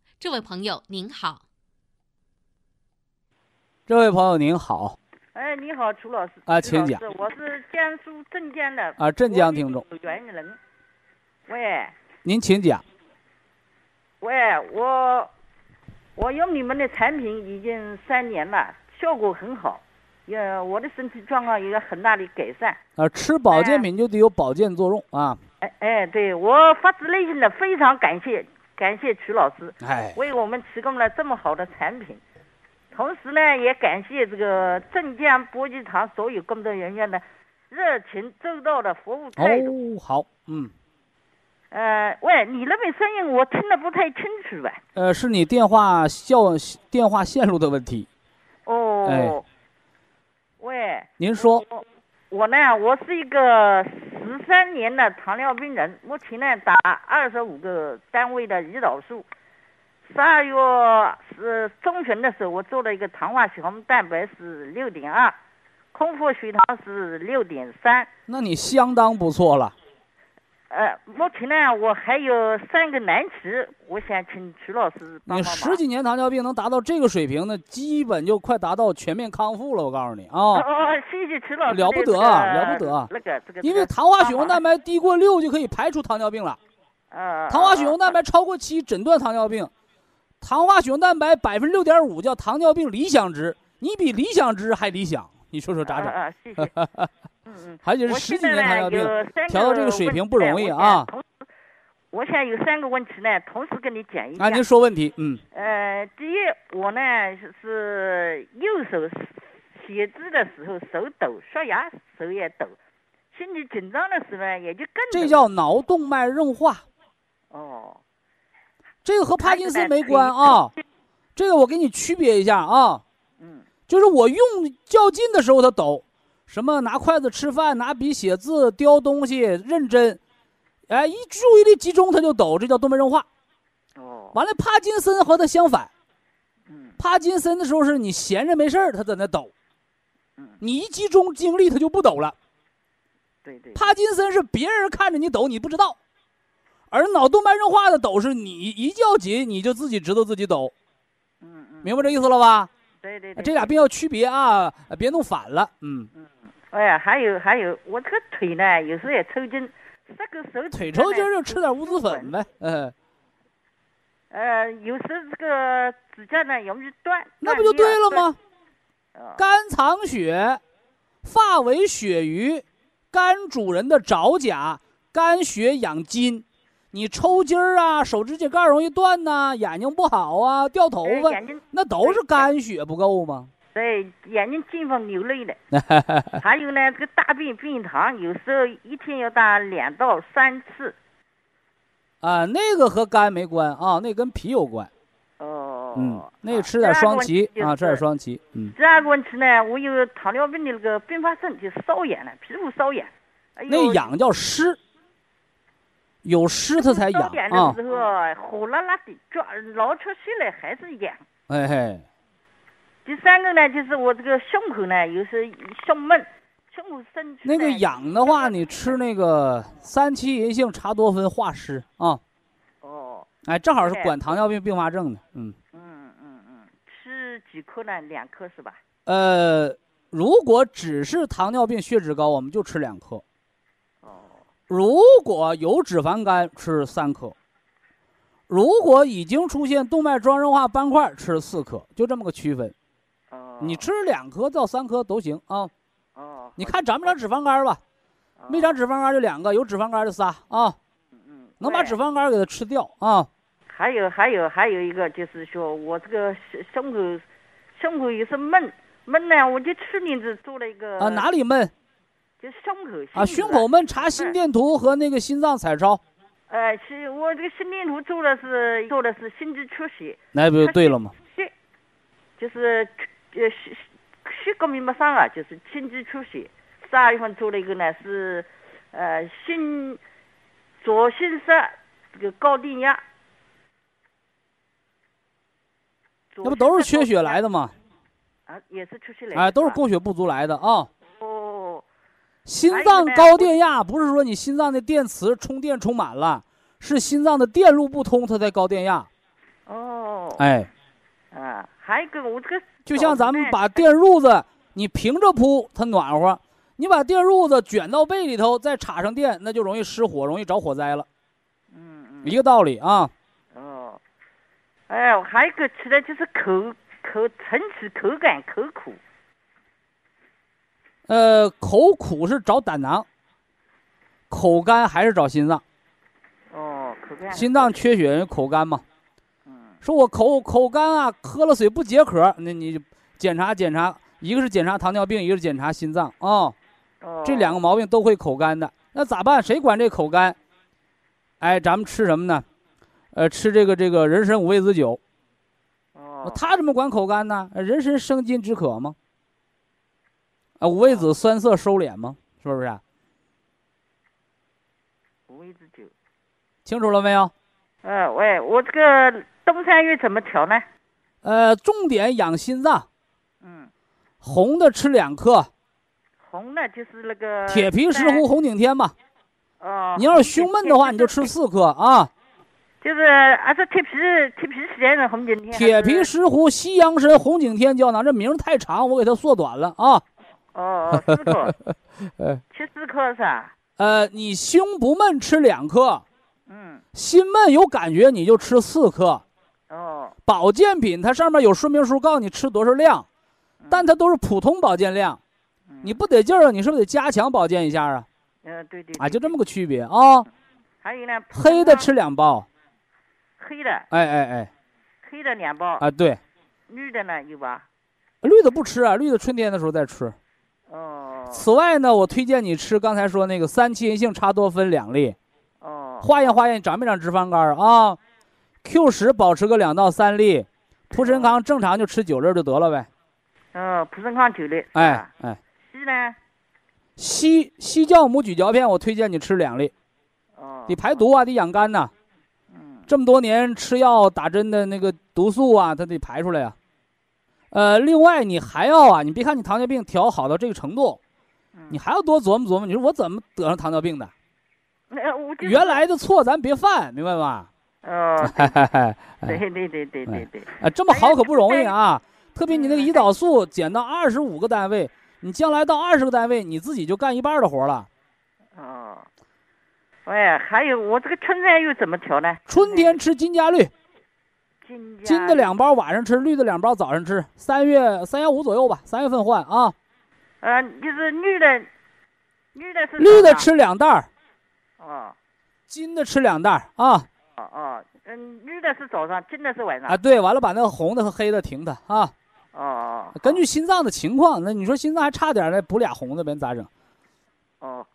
这位朋友您好。这位朋友您好。哎，你好，楚老师。啊，请讲。我是江苏镇江的。啊，镇江听众。原人。喂。您请讲。喂，我我用你们的产品已经三年了。效果很好，也我的身体状况有个很大的改善。啊，吃保健品就得有保健作用啊。哎哎，对我发自内心的非常感谢感谢曲老师，哎，为我们提供了这么好的产品。同时呢，也感谢这个镇江博济堂所有工作人员的热情周到的服务态度。哦，好，嗯。呃，喂，你那边声音我听得不太清楚吧？呃，是你电话效电话线路的问题。哦，喂，您说，我我呢，我是一个十三年的糖尿病人，目前呢打二十五个单位的胰岛素。十二月是中旬的时候，我做了一个糖化血红蛋白是六点二，空腹血糖是六点三。那你相当不错了。呃，目前呢，我还有三个难题，我想请徐老师帮你十几年糖尿病能达到这个水平，呢基本就快达到全面康复了。我告诉你啊，哦，谢谢曲老师，了不得，了不得。那个这个，因为糖化血红蛋白低过六就可以排除糖尿病了。啊，糖化血红蛋白超过七诊断糖尿病，糖化血红蛋白百分之六点五叫糖尿病理想值，你比理想值还理想，你说说咋整？啊，谢谢。嗯嗯，还就是十几年糖尿病，调到这个水平不容易啊。我想有三个问题呢，同时跟你讲一下。啊，您说问题，嗯。呃，第一，我呢是右手写字的时候手抖，刷牙手也抖，心里紧张的时候也就更。这叫脑动脉硬化。哦。这个和帕金森没关啊，这个我给你区别一下啊。嗯。就是我用较劲的时候它抖。什么拿筷子吃饭，拿笔写字，叼东西认真，哎，一注意力集中他就抖，这叫动脉硬化。哦，完了，帕金森和他相反。嗯，帕金森的时候是你闲着没事儿，他在那抖。嗯，你一集中精力，他就不抖了。对对。帕金森是别人看着你抖，你不知道；而脑动脉硬化的抖是你一较紧，你就自己知道自己抖。嗯嗯。明白这意思了吧？对对对。这俩病要区别啊，别弄反了。嗯嗯。哎呀，还有还有，我这个腿呢，有时候也抽筋，这个手腿抽筋就吃点乌子粉呗，嗯。呃，有时这个指甲呢容易断，那不就对了吗？肝藏血，发为血瘀，肝主人的爪甲，肝血养筋，你抽筋儿啊，手指甲盖容易断呐，眼睛不好啊，掉头发，那都是肝血不够吗？对，眼睛进风流泪的，还有呢，这个大便便溏，有时候一天要大两到三次。啊，那个和肝没关啊，那跟脾有关。哦。哦，嗯，那个吃点双歧啊，吃点双。歧，嗯，第二个问题呢，我有糖尿病的那个并发症，就是瘙痒了，皮肤瘙痒。哎那痒叫湿，有湿它才痒瘙痒啊的，时候火辣辣的，抓挠出血来还是痒。哎嘿，第三个呢，就是我这个胸口呢，有时胸闷，胸口深处那个痒的话，你吃那个三七银杏茶多酚化湿啊，哦，哎，正好是管糖尿病并发症的，嗯，嗯嗯嗯，吃几颗呢？两颗是吧？呃，如果只是糖尿病血脂高，我们就吃两颗；哦。如果有脂肪肝，吃三颗；如果已经出现动脉粥样硬化斑块，吃四颗，就这么个区分。哦，你吃两颗到三颗都行啊。哦，你看长没长脂肪肝吧？哦没长脂肪肝就两个，有脂肪肝就仨啊。嗯，能把脂肪肝给它吃掉啊。还有还有还有一个就是说我这个胸胸口胸口也是闷闷呢，我就去年子做了一个啊，哪里闷就是胸口啊？胸口闷，查心电图和那个心脏彩超，呃，是我这个心电图做的是做的是心肌缺血，那不就对了吗？血就是呃血血革命没上啊，就是心肌缺血。十二月份做了一个呢是呃心左心室这个高电压，那不都是缺血来的的吗？啊？也是缺血来的，哎，都是供血不足来的啊。哦心脏高电压不是说你心脏的电池充电充满了，是心脏的电路不通，它才高电压。哦，哎，啊，还有一个我这个就像咱们把电褥子你平着铺，它暖和；你把电褥子卷到被里头，再插上电，那就容易失火，容易着火灾了。嗯嗯一个道理啊。哦，哎我，还有一个吃的就是口口唇齿口感口苦，呃，口苦是找胆囊，口干还是找心脏？哦，口干心脏缺血，人口干嘛？嗯说我口口干啊，喝了水不解渴，那你就检查检查，一个是检查糖尿病，一个是检查心脏啊、哦，这两个毛病都会口干的。那咋办？谁管这口干？哎，咱们吃什么呢？呃，吃这个这个人参五味子酒。哦，他怎么管口干呢？呃人参生津止渴吗？啊，五味子酸涩收敛吗？是不是啊？五味子酒。清楚了没有？呃，喂，我这个东山月怎么调呢？呃，重点养心脏，嗯，红的吃两颗，红的就是那个铁皮石斛、红景天嘛。哦，你要是胸闷的话，你就吃四颗啊。就是啊，这铁皮铁皮石斛红景天，铁皮石斛、西洋参、红景天胶囊，这名儿太长，我给它缩短了啊。哦哦，四克，呃 吃四颗是吧？呃，你胸不闷吃两颗，嗯，心闷有感觉你就吃四颗。哦，保健品它上面有说明书，告诉你吃多少量，但它都是普通保健量，你不得劲儿啊，你是不是得加强保健一下啊？呃，对对，啊，就这么个区别啊。还有呢，黑的吃两包，黑的，哎哎哎，黑的两包，啊对，绿的呢有吧？绿的不吃啊，绿的春天的时候再吃。哦，此外呢，我推荐你吃刚才说那个三七银杏茶多酚两粒，哦，化验化验长没长脂肪肝啊？Q 十保持个两到三粒，蒲参康正常就吃九粒就得了呗。哦，普参康九粒，是哎吧哎，西呢？硒硒酵母咀嚼片我推荐你吃两粒，哦，得排毒啊，得养肝呐、嗯，这么多年吃药打针的那个毒素啊，它得排出来呀、呃，另外你还要啊，你别看你糖尿病调好到这个程度，嗯你还要多琢磨琢磨，你说我怎么得上糖尿病的？呃我原来的错咱别犯，明白吧？哦，对对对对对对，啊，这么好可不容易啊！特别你那个胰岛素减到二十五个单位，你将来到二十个单位，你自己就干一半的活了。哦，喂，还有我这个春山又怎么调呢？春天吃金加绿，金金的两包晚上吃，绿的两包早上吃。三月三幺五左右吧，三月份换啊。呃，就是绿的，绿的是绿的吃两袋儿，哦金的吃两袋儿啊哦哦，嗯，绿的是早上，金的是晚上。啊！对，完了把那个红的和黑的停它啊。哦哦，根据心脏的情况，那你说心脏还差点儿呢，补俩红的呗，咋整？哦，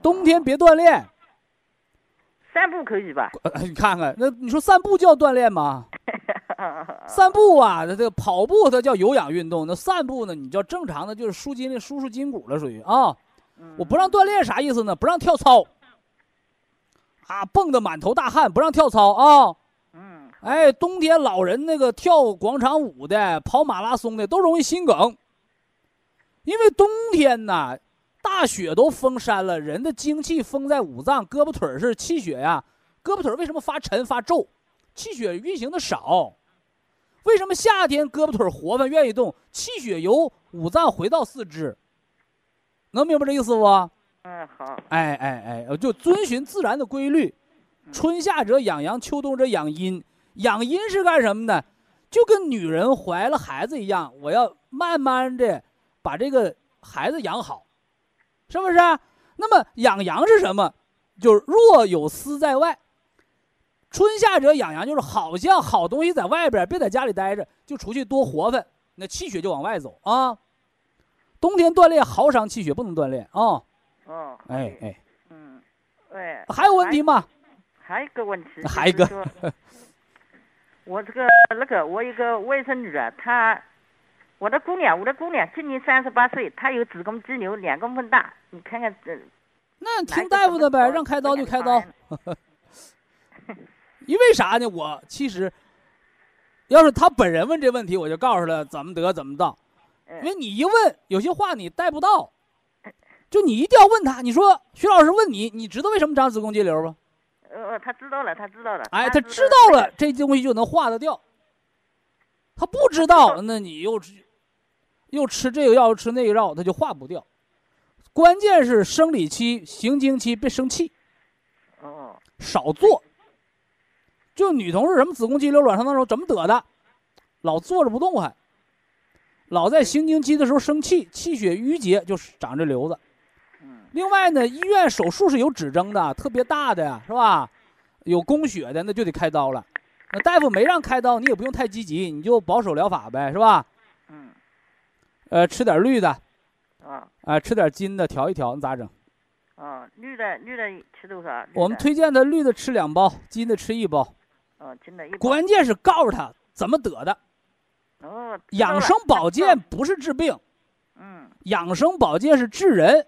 冬天别锻炼，散步可以吧？呃你看看那你说散步叫锻炼吗？散步啊，它这个跑步它叫有氧运动，那散步呢，你叫正常的，就是舒筋的、舒舒筋骨了，属于啊。我不让锻炼啥意思呢？不让跳操。啊，蹦得满头大汗，不让跳操啊。嗯，哎，冬天老人那个跳广场舞的、跑马拉松的都容易心梗，因为冬天呐，大雪都封山了，人的精气封在五脏，胳膊腿儿是气血呀。胳膊腿儿为什么发沉发皱？气血运行的少。为什么夏天胳膊腿儿活泛愿意动？气血由五脏回到四肢。能明白这意思不？嗯，好。哎哎哎，就遵循自然的规律，春夏者养阳，秋冬者养阴。养阴是干什么呢？就跟女人怀了孩子一样，我要慢慢的把这个孩子养好，是不是？那么养阳是什么？就是若有私在外。春夏者养阳，就是好像好东西在外边，别在家里待着，就出去多活泛，那气血就往外走啊。冬天锻炼好伤气血，不能锻炼啊。哦。哎哎。嗯。哎。还有问题吗？还有一个问题。还有一个。我这个那个，我一个外甥女儿，她，我的姑娘，我的姑娘今年三十八岁，她有子宫肌瘤两公分大，你看看这。那听大夫的呗，让开刀就开刀。因为啥呢？我其实，要是他本人问这问题，我就告诉他怎么得怎么到。因为你一问，有些话你带不到，就你一定要问他。你说徐老师问你，你知道为什么长子宫肌瘤吗？呃，他知道了，他知道了。哎，他知道了，这东西就能化得掉。他不知道，那你又又吃这个药，又吃那个药，他就化不掉。关键是生理期、行经期别生气。哦。少做。就女同志什么子宫肌瘤、卵巢囊肿怎么得的？老坐着不动还，老在行经期的时候生气，气血淤结就长这瘤子。另外呢，医院手术是有指征的，特别大的是吧？有供血的那就得开刀了。那大夫没让开刀，你也不用太积极，你就保守疗法呗，是吧？嗯。呃，吃点绿的。啊。啊，吃点金的调一调，你咋整？啊，绿的绿的吃多少？我们推荐的绿的吃两包，金的吃一包。啊，金的。关键是告诉他怎么得的。哦。养生保健不是治病。嗯。养生保健是治人，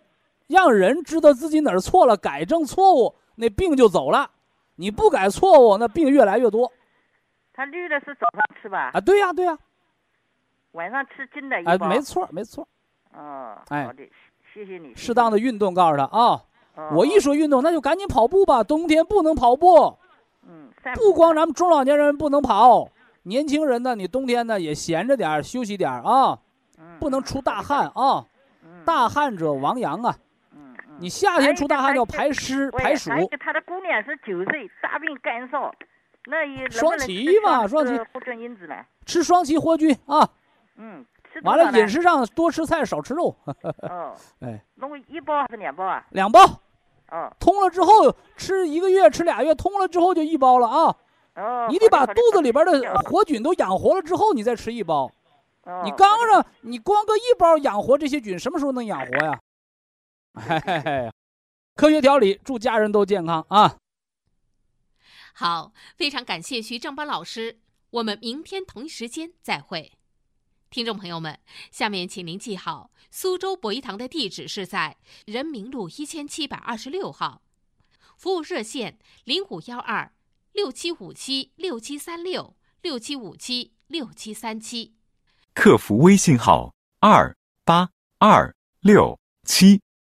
让人知道自己哪儿错了，改正错误，那病就走了。你不改错误，那病越来越多。他绿的是早上吃吧？啊，对呀，对呀。晚上吃金的一包。哎，没错，没错。哦。哎。好的，谢谢你。适当的运动，告诉他啊。我一说运动，那就赶紧跑步吧。冬天不能跑步。嗯，不光咱们中老年人不能跑，年轻人呢，你冬天呢也闲着点休息点啊，不能出大汗啊，大汗者亡阳啊。你夏天出大汗叫排湿排暑。他的姑娘是九岁，大病干燥，那也双歧嘛，双歧。活菌因子呢？吃双歧活菌啊。嗯。完了，饮食上多吃菜，少吃肉。哦。哎。弄一包还是两包啊？两包。哦，通了之后吃一个月，吃俩月，通了之后就一包了啊。哦，你得把肚子里边的活菌都养活了之后，你再吃一包。哦，你刚上，你光搁一包养活这些菌，什么时候能养活呀？嘿嘿嘿，科学调理，祝家人都健康啊！好，非常感谢徐正邦老师，我们明天同一时间再会。听众朋友们，下面请您记好，苏州博一堂的地址是在人民路一千七百二十六号，服务热线零五幺二六七五七六七三六六七五七六七三七，客服微信号二八二六七